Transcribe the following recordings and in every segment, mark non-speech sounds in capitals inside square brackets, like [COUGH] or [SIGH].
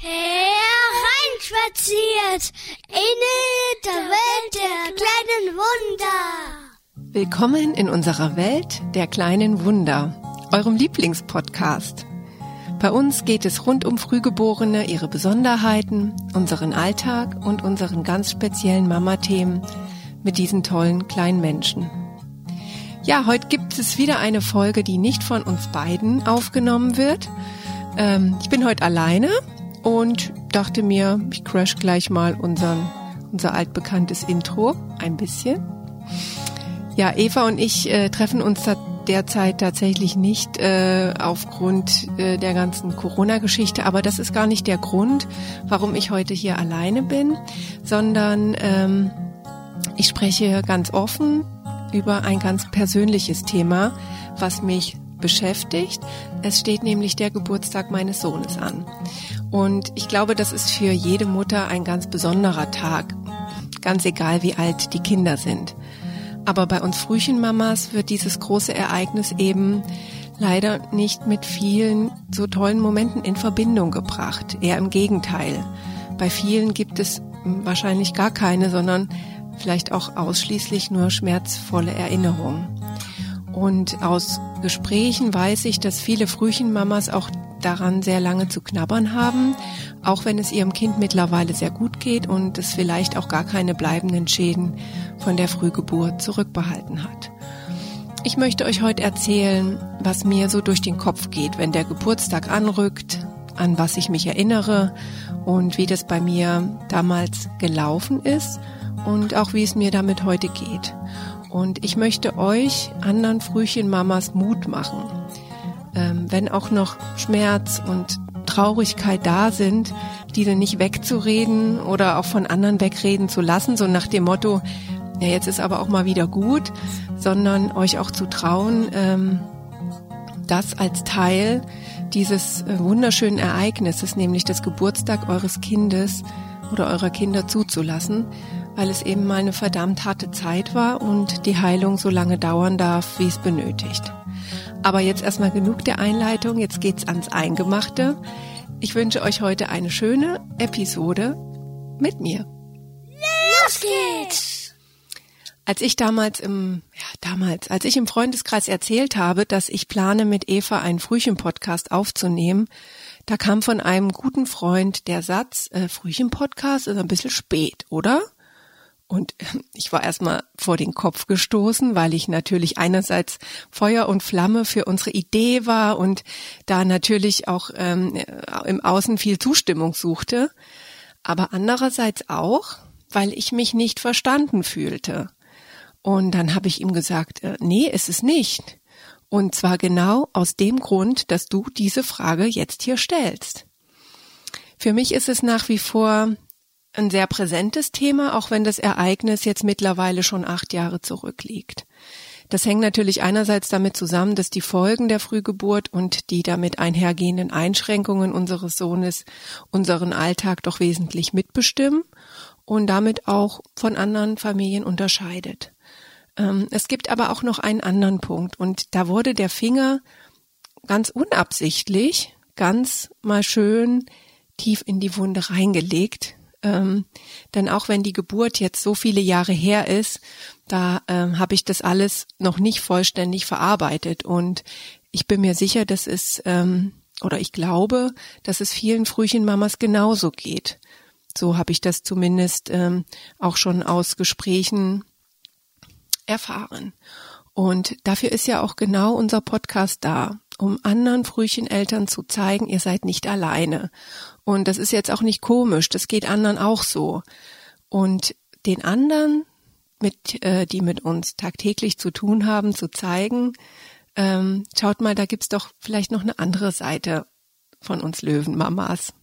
Hereinspaziert in der Welt der kleinen Wunder. Willkommen in unserer Welt der kleinen Wunder, eurem Lieblingspodcast. Bei uns geht es rund um Frühgeborene, ihre Besonderheiten, unseren Alltag und unseren ganz speziellen Mama-Themen mit diesen tollen kleinen Menschen. Ja, heute gibt es wieder eine Folge, die nicht von uns beiden aufgenommen wird. Ähm, ich bin heute alleine und dachte mir, ich crash gleich mal unseren, unser altbekanntes Intro ein bisschen. Ja, Eva und ich äh, treffen uns derzeit tatsächlich nicht äh, aufgrund äh, der ganzen Corona-Geschichte, aber das ist gar nicht der Grund, warum ich heute hier alleine bin, sondern ähm, ich spreche ganz offen über ein ganz persönliches Thema, was mich beschäftigt. Es steht nämlich der Geburtstag meines Sohnes an. Und ich glaube, das ist für jede Mutter ein ganz besonderer Tag, ganz egal wie alt die Kinder sind. Aber bei uns Frühchenmamas wird dieses große Ereignis eben leider nicht mit vielen so tollen Momenten in Verbindung gebracht. Eher im Gegenteil. Bei vielen gibt es wahrscheinlich gar keine, sondern vielleicht auch ausschließlich nur schmerzvolle Erinnerungen. Und aus Gesprächen weiß ich, dass viele Frühchenmamas auch daran sehr lange zu knabbern haben, auch wenn es ihrem Kind mittlerweile sehr gut geht und es vielleicht auch gar keine bleibenden Schäden von der Frühgeburt zurückbehalten hat. Ich möchte euch heute erzählen, was mir so durch den Kopf geht, wenn der Geburtstag anrückt, an was ich mich erinnere und wie das bei mir damals gelaufen ist und auch wie es mir damit heute geht. Und ich möchte euch anderen Frühchenmamas Mut machen. Ähm, wenn auch noch Schmerz und Traurigkeit da sind, diese nicht wegzureden oder auch von anderen wegreden zu lassen, so nach dem Motto, ja, jetzt ist aber auch mal wieder gut, sondern euch auch zu trauen, ähm, das als Teil dieses äh, wunderschönen Ereignisses, nämlich des Geburtstag eures Kindes oder eurer Kinder zuzulassen weil es eben mal eine verdammt harte Zeit war und die Heilung so lange dauern darf, wie es benötigt. Aber jetzt erstmal genug der Einleitung, jetzt geht's ans Eingemachte. Ich wünsche euch heute eine schöne Episode mit mir. Los geht's! Als ich damals im, ja, damals, als ich im Freundeskreis erzählt habe, dass ich plane, mit Eva einen Frühchen-Podcast aufzunehmen, da kam von einem guten Freund der Satz, äh, Frühchen-Podcast ist ein bisschen spät, oder? Und ich war erstmal vor den Kopf gestoßen, weil ich natürlich einerseits Feuer und Flamme für unsere Idee war und da natürlich auch ähm, im Außen viel Zustimmung suchte, aber andererseits auch, weil ich mich nicht verstanden fühlte. Und dann habe ich ihm gesagt, äh, nee, ist es nicht. Und zwar genau aus dem Grund, dass du diese Frage jetzt hier stellst. Für mich ist es nach wie vor ein sehr präsentes Thema, auch wenn das Ereignis jetzt mittlerweile schon acht Jahre zurückliegt. Das hängt natürlich einerseits damit zusammen, dass die Folgen der Frühgeburt und die damit einhergehenden Einschränkungen unseres Sohnes unseren Alltag doch wesentlich mitbestimmen und damit auch von anderen Familien unterscheidet. Ähm, es gibt aber auch noch einen anderen Punkt und da wurde der Finger ganz unabsichtlich, ganz mal schön tief in die Wunde reingelegt, ähm, denn auch wenn die Geburt jetzt so viele Jahre her ist, da ähm, habe ich das alles noch nicht vollständig verarbeitet. Und ich bin mir sicher, dass es, ähm, oder ich glaube, dass es vielen Frühchenmamas genauso geht. So habe ich das zumindest ähm, auch schon aus Gesprächen erfahren. Und dafür ist ja auch genau unser Podcast da, um anderen Frühcheneltern zu zeigen, ihr seid nicht alleine. Und das ist jetzt auch nicht komisch, das geht anderen auch so. Und den anderen, mit, äh, die mit uns tagtäglich zu tun haben, zu zeigen, ähm, schaut mal, da gibt's doch vielleicht noch eine andere Seite von uns Löwenmamas.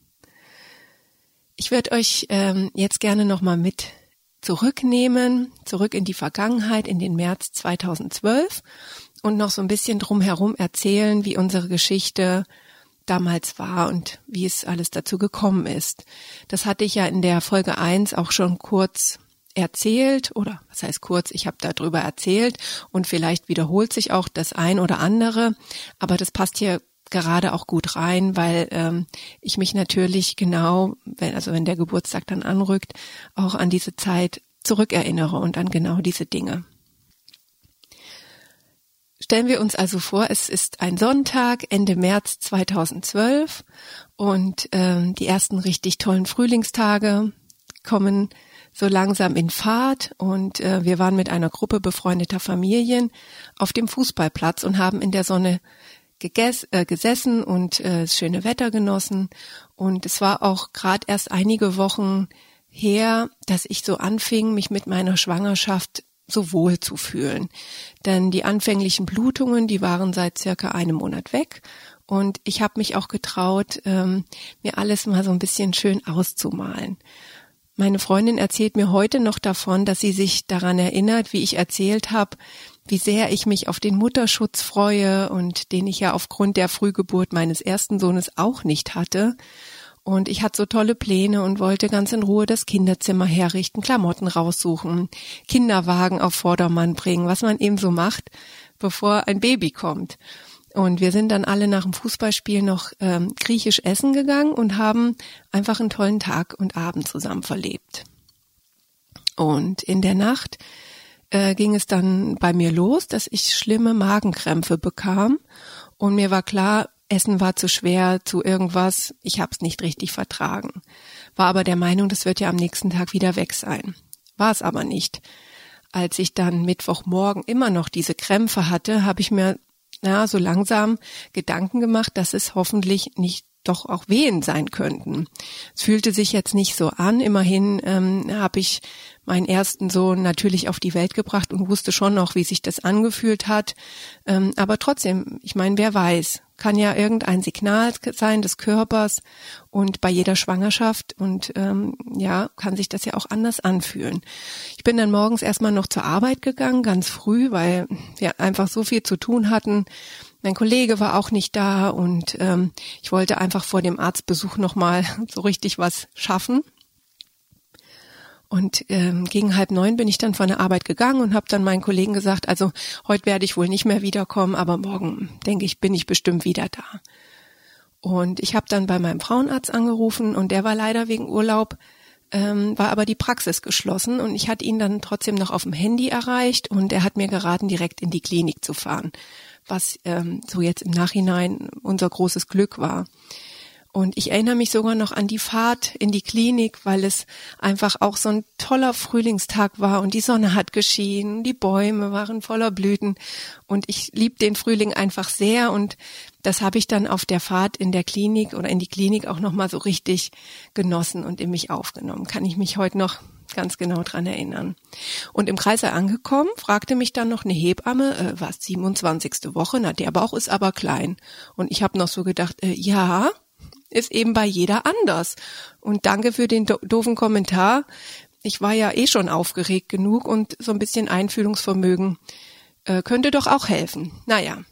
Ich würde euch ähm, jetzt gerne nochmal mit zurücknehmen, zurück in die Vergangenheit, in den März 2012 und noch so ein bisschen drumherum erzählen, wie unsere Geschichte damals war und wie es alles dazu gekommen ist. Das hatte ich ja in der Folge 1 auch schon kurz erzählt oder was heißt kurz, ich habe darüber erzählt und vielleicht wiederholt sich auch das ein oder andere, aber das passt hier gerade auch gut rein, weil ähm, ich mich natürlich genau, wenn, also wenn der Geburtstag dann anrückt, auch an diese Zeit zurückerinnere und an genau diese Dinge. Stellen wir uns also vor, es ist ein Sonntag, Ende März 2012 und ähm, die ersten richtig tollen Frühlingstage kommen so langsam in Fahrt und äh, wir waren mit einer Gruppe befreundeter Familien auf dem Fußballplatz und haben in der Sonne gegess, äh, gesessen und äh, das schöne Wetter genossen. Und es war auch gerade erst einige Wochen her, dass ich so anfing, mich mit meiner Schwangerschaft so wohl zu fühlen. Denn die anfänglichen Blutungen, die waren seit circa einem Monat weg und ich habe mich auch getraut, ähm, mir alles mal so ein bisschen schön auszumalen. Meine Freundin erzählt mir heute noch davon, dass sie sich daran erinnert, wie ich erzählt habe, wie sehr ich mich auf den Mutterschutz freue und den ich ja aufgrund der Frühgeburt meines ersten Sohnes auch nicht hatte. Und ich hatte so tolle Pläne und wollte ganz in Ruhe das Kinderzimmer herrichten, Klamotten raussuchen, Kinderwagen auf Vordermann bringen, was man eben so macht, bevor ein Baby kommt. Und wir sind dann alle nach dem Fußballspiel noch ähm, griechisch essen gegangen und haben einfach einen tollen Tag und Abend zusammen verlebt. Und in der Nacht äh, ging es dann bei mir los, dass ich schlimme Magenkrämpfe bekam. Und mir war klar, Essen war zu schwer, zu irgendwas. Ich habe es nicht richtig vertragen. War aber der Meinung, das wird ja am nächsten Tag wieder weg sein. War es aber nicht. Als ich dann Mittwochmorgen immer noch diese Krämpfe hatte, habe ich mir na, so langsam Gedanken gemacht, dass es hoffentlich nicht doch auch Wehen sein könnten. Es fühlte sich jetzt nicht so an. Immerhin ähm, habe ich meinen ersten Sohn natürlich auf die Welt gebracht und wusste schon noch, wie sich das angefühlt hat. Ähm, aber trotzdem, ich meine, wer weiß, kann ja irgendein Signal sein des Körpers und bei jeder Schwangerschaft und ähm, ja, kann sich das ja auch anders anfühlen. Ich bin dann morgens erstmal noch zur Arbeit gegangen, ganz früh, weil wir einfach so viel zu tun hatten. Mein Kollege war auch nicht da und ähm, ich wollte einfach vor dem Arztbesuch nochmal [LAUGHS] so richtig was schaffen. Und ähm, gegen halb neun bin ich dann von der Arbeit gegangen und habe dann meinen Kollegen gesagt, also heute werde ich wohl nicht mehr wiederkommen, aber morgen, denke ich, bin ich bestimmt wieder da. Und ich habe dann bei meinem Frauenarzt angerufen und der war leider wegen Urlaub, ähm, war aber die Praxis geschlossen und ich hatte ihn dann trotzdem noch auf dem Handy erreicht und er hat mir geraten, direkt in die Klinik zu fahren, was ähm, so jetzt im Nachhinein unser großes Glück war. Und ich erinnere mich sogar noch an die Fahrt in die Klinik, weil es einfach auch so ein toller Frühlingstag war und die Sonne hat geschienen, die Bäume waren voller Blüten und ich lieb den Frühling einfach sehr und das habe ich dann auf der Fahrt in der Klinik oder in die Klinik auch noch mal so richtig genossen und in mich aufgenommen. Kann ich mich heute noch ganz genau dran erinnern. Und im Kreise angekommen, fragte mich dann noch eine Hebamme, äh, was 27. Woche, na der Bauch ist aber klein. Und ich habe noch so gedacht, äh, ja, ist eben bei jeder anders. Und danke für den do doofen Kommentar. Ich war ja eh schon aufgeregt genug und so ein bisschen Einfühlungsvermögen äh, könnte doch auch helfen. Naja.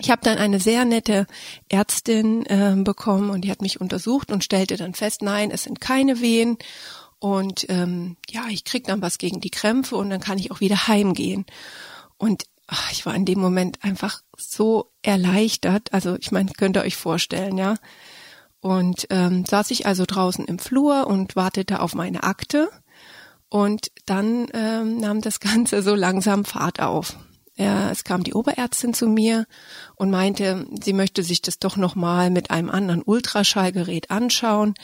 Ich habe dann eine sehr nette Ärztin äh, bekommen und die hat mich untersucht und stellte dann fest, nein, es sind keine Wehen und ähm, ja, ich krieg dann was gegen die Krämpfe und dann kann ich auch wieder heimgehen. Und ach, ich war in dem Moment einfach so erleichtert. Also ich meine, könnt ihr euch vorstellen, ja. Und ähm, saß ich also draußen im Flur und wartete auf meine Akte. Und dann ähm, nahm das [LAUGHS] Ganze so langsam Fahrt auf. Ja, es kam die Oberärztin zu mir und meinte, sie möchte sich das doch nochmal mit einem anderen Ultraschallgerät anschauen,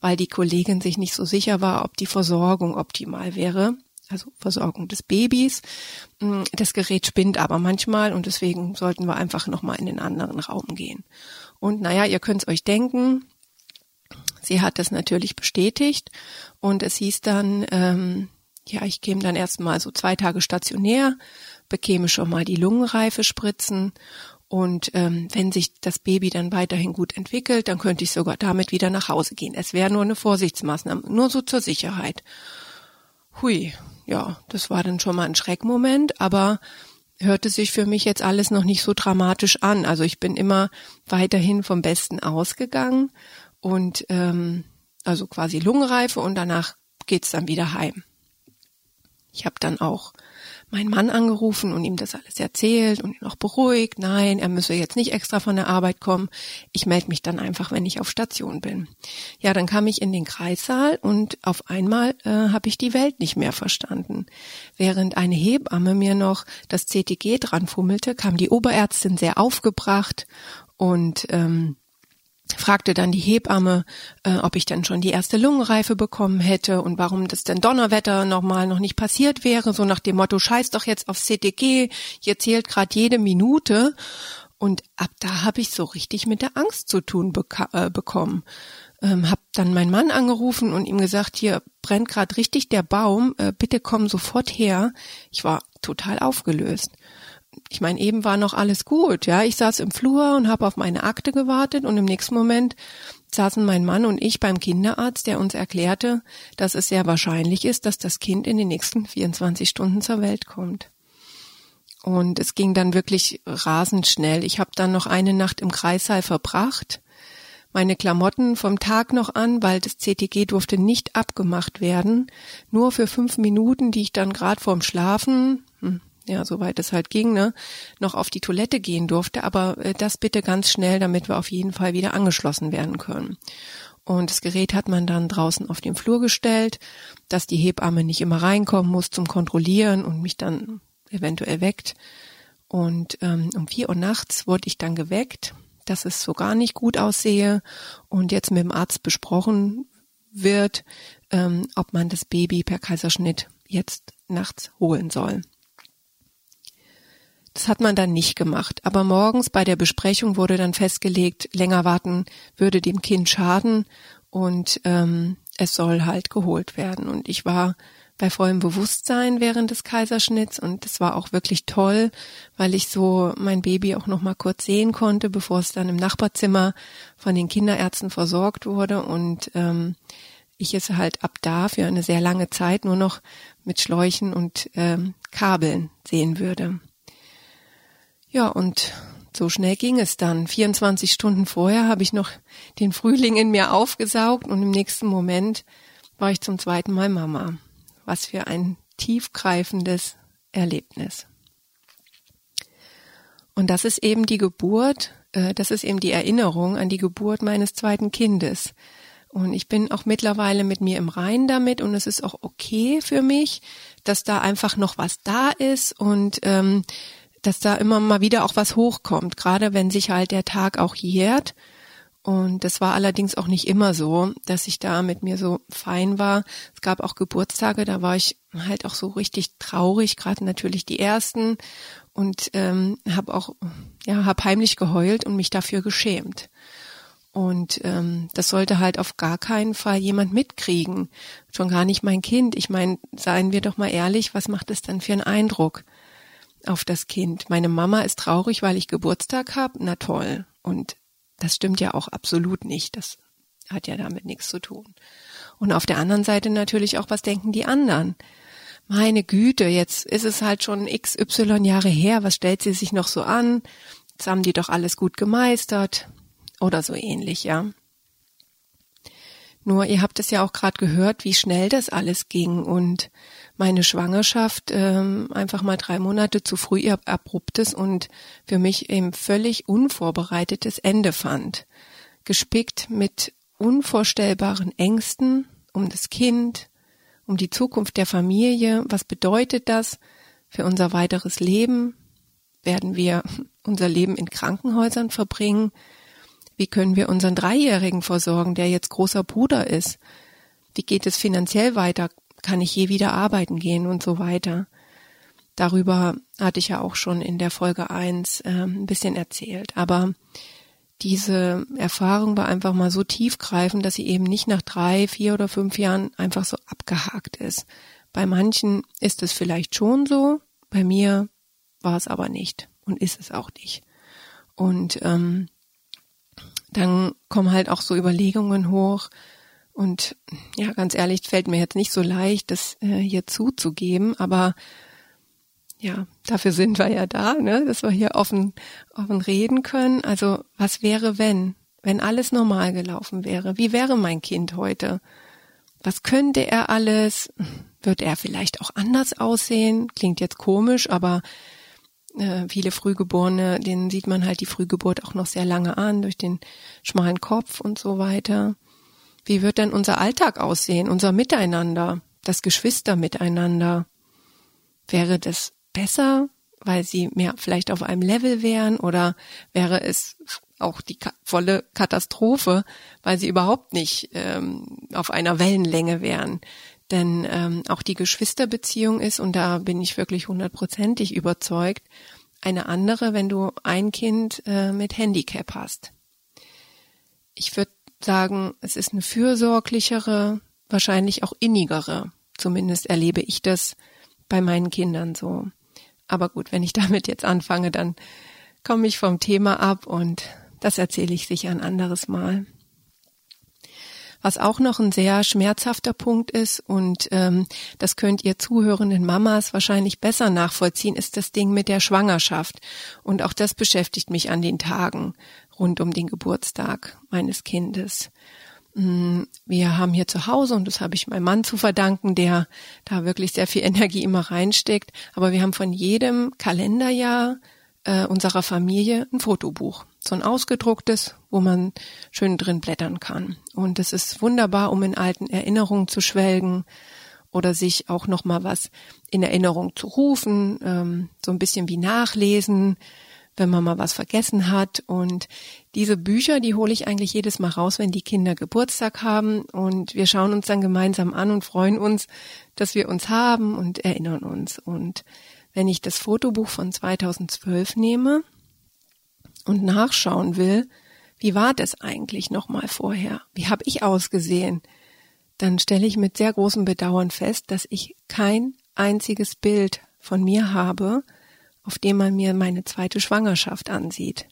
weil die Kollegin sich nicht so sicher war, ob die Versorgung optimal wäre. Also Versorgung des Babys. Mm, das Gerät spinnt aber manchmal und deswegen sollten wir einfach nochmal in den anderen Raum gehen. Und naja, ihr könnt es euch denken, sie hat das natürlich bestätigt und es hieß dann, ähm, ja, ich käme dann erstmal so zwei Tage stationär, bekäme schon mal die Lungenreife spritzen und ähm, wenn sich das Baby dann weiterhin gut entwickelt, dann könnte ich sogar damit wieder nach Hause gehen. Es wäre nur eine Vorsichtsmaßnahme, nur so zur Sicherheit. Hui, ja, das war dann schon mal ein Schreckmoment, aber hörte sich für mich jetzt alles noch nicht so dramatisch an. Also ich bin immer weiterhin vom Besten ausgegangen und ähm, also quasi Lungenreife und danach geht's dann wieder heim. Ich habe dann auch meinen Mann angerufen und ihm das alles erzählt und ihn auch beruhigt. Nein, er müsse jetzt nicht extra von der Arbeit kommen. Ich melde mich dann einfach, wenn ich auf Station bin. Ja, dann kam ich in den Kreissaal und auf einmal äh, habe ich die Welt nicht mehr verstanden. Während eine Hebamme mir noch das CTG dran fummelte, kam die Oberärztin sehr aufgebracht und ähm, fragte dann die Hebamme, äh, ob ich dann schon die erste Lungenreife bekommen hätte und warum das denn Donnerwetter nochmal noch nicht passiert wäre, so nach dem Motto, scheiß doch jetzt aufs CTG, hier zählt gerade jede Minute. Und ab da habe ich so richtig mit der Angst zu tun äh, bekommen. Ähm, hab dann meinen Mann angerufen und ihm gesagt, hier brennt gerade richtig der Baum, äh, bitte komm sofort her. Ich war total aufgelöst ich meine, eben war noch alles gut, ja. Ich saß im Flur und habe auf meine Akte gewartet und im nächsten Moment saßen mein Mann und ich beim Kinderarzt, der uns erklärte, dass es sehr wahrscheinlich ist, dass das Kind in den nächsten 24 Stunden zur Welt kommt. Und es ging dann wirklich rasend schnell. Ich habe dann noch eine Nacht im Kreissaal verbracht, meine Klamotten vom Tag noch an, weil das CTG durfte nicht abgemacht werden, nur für fünf Minuten, die ich dann gerade vorm Schlafen, hm, ja, soweit es halt ging, ne, noch auf die Toilette gehen durfte, aber äh, das bitte ganz schnell, damit wir auf jeden Fall wieder angeschlossen werden können. Und das Gerät hat man dann draußen auf den Flur gestellt, dass die Hebamme nicht immer reinkommen muss zum Kontrollieren und mich dann eventuell weckt. Und ähm, um vier Uhr nachts wurde ich dann geweckt, dass es so gar nicht gut aussehe und jetzt mit dem Arzt besprochen wird, ähm, ob man das Baby per Kaiserschnitt jetzt nachts holen soll. Das hat man dann nicht gemacht. Aber morgens bei der Besprechung wurde dann festgelegt, länger warten würde dem Kind schaden und ähm, es soll halt geholt werden. Und ich war bei vollem Bewusstsein während des Kaiserschnitts und es war auch wirklich toll, weil ich so mein Baby auch noch mal kurz sehen konnte, bevor es dann im Nachbarzimmer von den Kinderärzten versorgt wurde und ähm, ich es halt ab da für eine sehr lange Zeit nur noch mit Schläuchen und ähm, Kabeln sehen würde. Ja, und so schnell ging es dann. 24 Stunden vorher habe ich noch den Frühling in mir aufgesaugt und im nächsten Moment war ich zum zweiten Mal Mama. Was für ein tiefgreifendes Erlebnis. Und das ist eben die Geburt, äh, das ist eben die Erinnerung an die Geburt meines zweiten Kindes. Und ich bin auch mittlerweile mit mir im Reinen damit und es ist auch okay für mich, dass da einfach noch was da ist und ähm, dass da immer mal wieder auch was hochkommt, gerade wenn sich halt der Tag auch jährt. Und das war allerdings auch nicht immer so, dass ich da mit mir so fein war. Es gab auch Geburtstage, da war ich halt auch so richtig traurig, gerade natürlich die ersten und ähm, habe auch ja hab heimlich geheult und mich dafür geschämt. Und ähm, das sollte halt auf gar keinen Fall jemand mitkriegen, schon gar nicht mein Kind. Ich meine, seien wir doch mal ehrlich, was macht es dann für einen Eindruck? Auf das Kind. Meine Mama ist traurig, weil ich Geburtstag habe. Na toll. Und das stimmt ja auch absolut nicht. Das hat ja damit nichts zu tun. Und auf der anderen Seite natürlich auch, was denken die anderen? Meine Güte, jetzt ist es halt schon XY Jahre her. Was stellt sie sich noch so an? Jetzt haben die doch alles gut gemeistert. Oder so ähnlich, ja. Nur ihr habt es ja auch gerade gehört, wie schnell das alles ging und meine Schwangerschaft ähm, einfach mal drei Monate zu früh ihr abruptes und für mich eben völlig unvorbereitetes Ende fand. Gespickt mit unvorstellbaren Ängsten um das Kind, um die Zukunft der Familie. Was bedeutet das für unser weiteres Leben? Werden wir unser Leben in Krankenhäusern verbringen? Wie können wir unseren Dreijährigen versorgen, der jetzt großer Bruder ist? Wie geht es finanziell weiter? Kann ich je wieder arbeiten gehen und so weiter? Darüber hatte ich ja auch schon in der Folge eins äh, ein bisschen erzählt. Aber diese Erfahrung war einfach mal so tiefgreifend, dass sie eben nicht nach drei, vier oder fünf Jahren einfach so abgehakt ist. Bei manchen ist es vielleicht schon so, bei mir war es aber nicht und ist es auch nicht. Und ähm, dann kommen halt auch so Überlegungen hoch. Und ja, ganz ehrlich, fällt mir jetzt nicht so leicht, das äh, hier zuzugeben, aber ja, dafür sind wir ja da, ne? dass wir hier offen, offen reden können. Also was wäre, wenn, wenn alles normal gelaufen wäre? Wie wäre mein Kind heute? Was könnte er alles? wird er vielleicht auch anders aussehen. Klingt jetzt komisch, aber äh, viele Frühgeborene, denen sieht man halt die Frühgeburt auch noch sehr lange an, durch den schmalen Kopf und so weiter. Wie wird denn unser Alltag aussehen, unser Miteinander, das Geschwister miteinander? Wäre das besser, weil sie mehr vielleicht auf einem Level wären oder wäre es auch die volle Katastrophe, weil sie überhaupt nicht ähm, auf einer Wellenlänge wären? Denn ähm, auch die Geschwisterbeziehung ist, und da bin ich wirklich hundertprozentig überzeugt, eine andere, wenn du ein Kind äh, mit Handicap hast. Ich würde sagen, es ist eine fürsorglichere, wahrscheinlich auch innigere. Zumindest erlebe ich das bei meinen Kindern so. Aber gut, wenn ich [LAUGHS] damit jetzt anfange, dann komme ich vom Thema ab und das erzähle ich sicher ein anderes Mal. Was auch noch ein sehr schmerzhafter Punkt ist, und ähm, das könnt ihr zuhörenden Mamas wahrscheinlich besser nachvollziehen, ist das Ding mit der Schwangerschaft. Und auch das beschäftigt mich an den Tagen rund um den Geburtstag meines Kindes. Mm, wir haben hier zu Hause, und das habe ich meinem Mann zu verdanken, der da wirklich sehr viel [LAUGHS] Energie immer reinsteckt, aber wir haben von jedem Kalenderjahr äh, unserer Familie ein Fotobuch so ein ausgedrucktes, wo man schön drin blättern kann. Und es ist wunderbar, um in alten Erinnerungen zu schwelgen oder sich auch noch mal was in Erinnerung zu rufen, ähm, so ein bisschen wie nachlesen, wenn man mal was vergessen hat. Und diese Bücher, die hole ich eigentlich jedes Mal raus, wenn die Kinder Geburtstag haben. Und wir schauen uns dann gemeinsam an und freuen uns, dass wir uns haben und erinnern uns. Und wenn ich das Fotobuch von 2012 nehme, und nachschauen will, wie war das eigentlich nochmal vorher? Wie habe ich ausgesehen? Dann stelle ich mit sehr großem Bedauern fest, dass ich kein einziges Bild von mir habe, auf dem man mir meine zweite Schwangerschaft ansieht.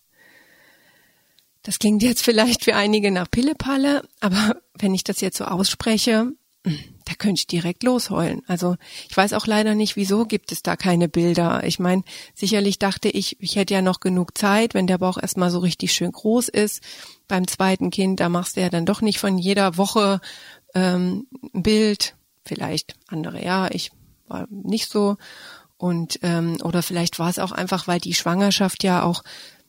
Das klingt jetzt vielleicht für einige nach Pillepalle, aber wenn ich das jetzt so ausspreche, da könnte ich direkt losheulen. Also ich weiß auch leider nicht, wieso gibt es da keine Bilder. Ich meine, sicherlich dachte ich, ich hätte ja noch genug Zeit, wenn der Bauch erstmal so richtig schön groß ist. Beim zweiten Kind, da machst du ja dann doch nicht von jeder Woche ähm, ein Bild. Vielleicht andere, ja, ich war nicht so. Und ähm, oder vielleicht war es auch einfach, weil die Schwangerschaft ja auch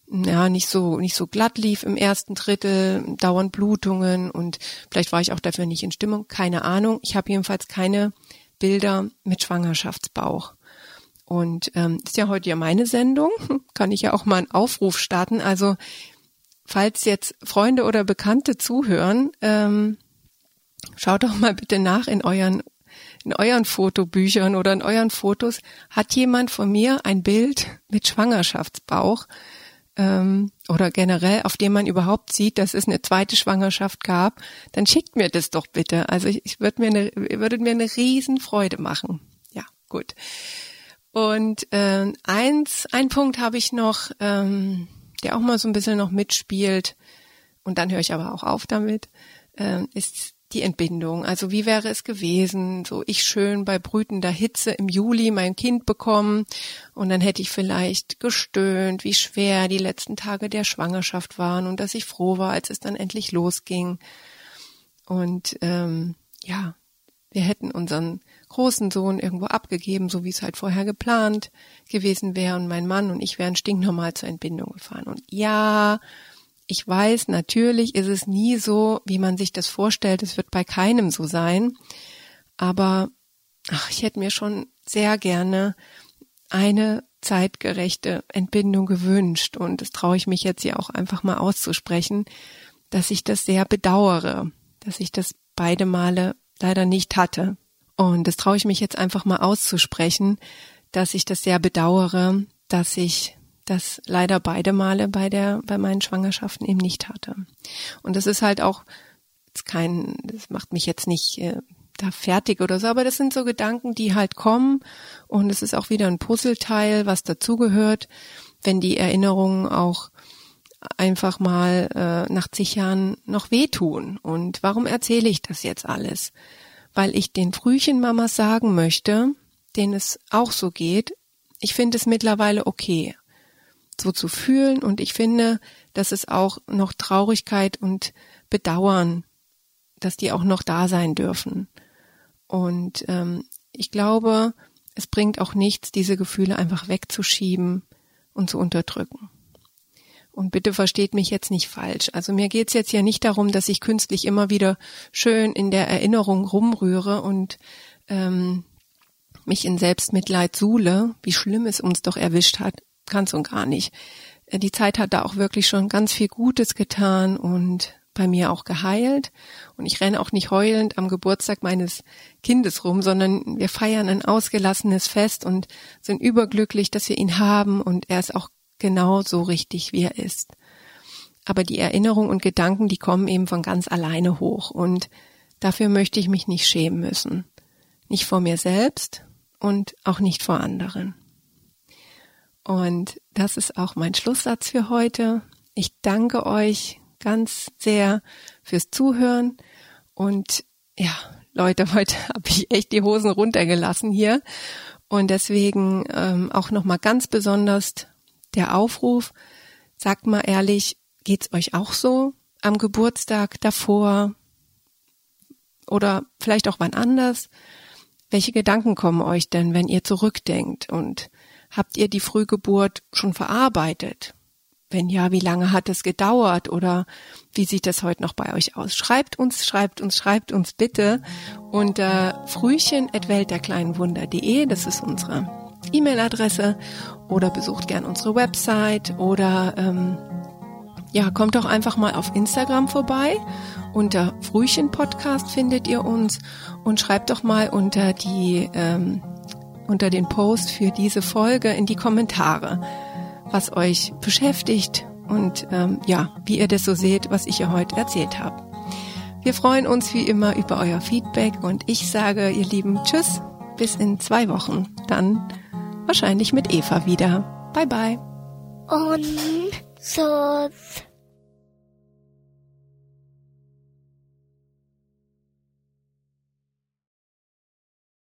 ja nicht so nicht so glatt lief im ersten Drittel, dauernd Blutungen und vielleicht war ich auch dafür nicht in Stimmung, keine Ahnung. Ich habe jedenfalls keine Bilder mit Schwangerschaftsbauch. Und ähm, ist ja heute ja meine Sendung, [LAUGHS] kann ich ja auch mal einen Aufruf starten. Also falls jetzt Freunde oder Bekannte zuhören, ähm, schaut doch mal bitte nach in euren in euren Fotobüchern oder in euren Fotos. Hat jemand von mir ein Bild mit Schwangerschaftsbauch? ähm, oder generell, auf dem man überhaupt sieht, dass es eine zweite Schwangerschaft gab, dann schickt mir das doch bitte. Also ich, ich würde mir eine, würdet mir eine Riesenfreude machen. Ja, gut. Und äh, eins, ein Punkt habe ich noch, ähm, der auch mal so ein bisschen noch mitspielt, und dann höre ich aber auch auf damit, äh, ist die Entbindung. Also wie wäre es gewesen, so ich schön bei brütender Hitze im Juli mein Kind bekommen und dann hätte ich vielleicht gestöhnt, wie schwer die letzten Tage der Schwangerschaft waren und dass ich froh war, als es dann endlich losging. Und ähm, ja, wir hätten unseren großen Sohn irgendwo abgegeben, so wie es halt vorher geplant gewesen wäre und mein Mann und ich wären stinknormal zur Entbindung gefahren. Und ja, ich weiß, natürlich ist es nie so, wie man sich das vorstellt. Es wird bei keinem so sein. Aber ach, ich hätte mir schon sehr gerne eine zeitgerechte Entbindung gewünscht. Und das traue ich mich jetzt hier auch einfach mal auszusprechen, dass ich das sehr bedauere, dass ich das beide Male leider nicht hatte. Und das traue ich mich jetzt einfach mal auszusprechen, dass ich das sehr bedauere, dass ich das leider beide Male bei der, bei meinen Schwangerschaften eben nicht hatte. Und das ist halt auch kein, das macht mich jetzt nicht äh, da fertig oder so, aber das sind so Gedanken, die halt kommen und es ist auch wieder ein Puzzleteil, was dazugehört, wenn die Erinnerungen auch einfach mal äh, nach zig Jahren noch wehtun. Und warum erzähle ich das jetzt alles? Weil ich den Frühchenmamas sagen möchte, denen es auch so geht, ich finde es mittlerweile okay so zu fühlen. Und ich finde, dass es auch noch Traurigkeit und Bedauern, dass die auch noch da sein dürfen. Und ähm, ich glaube, es bringt auch nichts, diese Gefühle einfach wegzuschieben und zu unterdrücken. Und bitte versteht mich jetzt nicht falsch. Also mir geht's jetzt ja nicht darum, dass ich künstlich immer wieder schön in der Erinnerung rumrühre und ähm, mich in Selbstmitleid suhle, wie schlimm es uns doch erwischt hat. Ganz und gar nicht. Äh, die Zeit hat da auch wirklich schon ganz viel Gutes getan und bei mir auch geheilt. Und ich renne auch nicht heulend am Geburtstag meines Kindes rum, sondern wir feiern ein ausgelassenes Fest und sind überglücklich, dass wir ihn haben und er ist auch genau so richtig, wie er ist. Aber die Erinnerung und Gedanken, die kommen eben von ganz alleine hoch und dafür möchte ich mich nicht schämen müssen. Nicht vor mir selbst und auch nicht vor anderen. Und das ist auch mein Schlusssatz für heute. Ich danke euch ganz sehr fürs Zuhören. Und ja, Leute, [LAUGHS] heute habe ich echt die Hosen runtergelassen hier. Und deswegen ähm, auch noch mal ganz besonders der Aufruf, sagt mal ehrlich, geht's euch auch so am Geburtstag davor? Oder vielleicht auch wann anders? Welche Gedanken kommen euch denn, wenn ihr zurückdenkt? Und habt ihr die Frühgeburt schon verarbeitet? Wenn ja, wie lange hat es gedauert oder wie sieht das heute noch bei euch aus? Schreibt uns, schreibt uns, schreibt uns bitte unter frühchen.weltderkleinenwunder.de, das ist unsere E-Mail-Adresse oder besucht gern unsere Website oder ähm, ja, kommt doch einfach mal auf Instagram vorbei. Unter Frühchen Podcast findet ihr uns und schreibt doch mal unter die ähm, unter den Post für diese Folge in die Kommentare, was euch beschäftigt und ähm, ja, wie ihr das so seht, was ich ihr heute erzählt habe. Wir freuen uns wie immer über euer Feedback und ich sage, ihr Lieben, tschüss, bis in zwei Wochen. Dann wahrscheinlich mit Eva wieder. Bye bye. Und so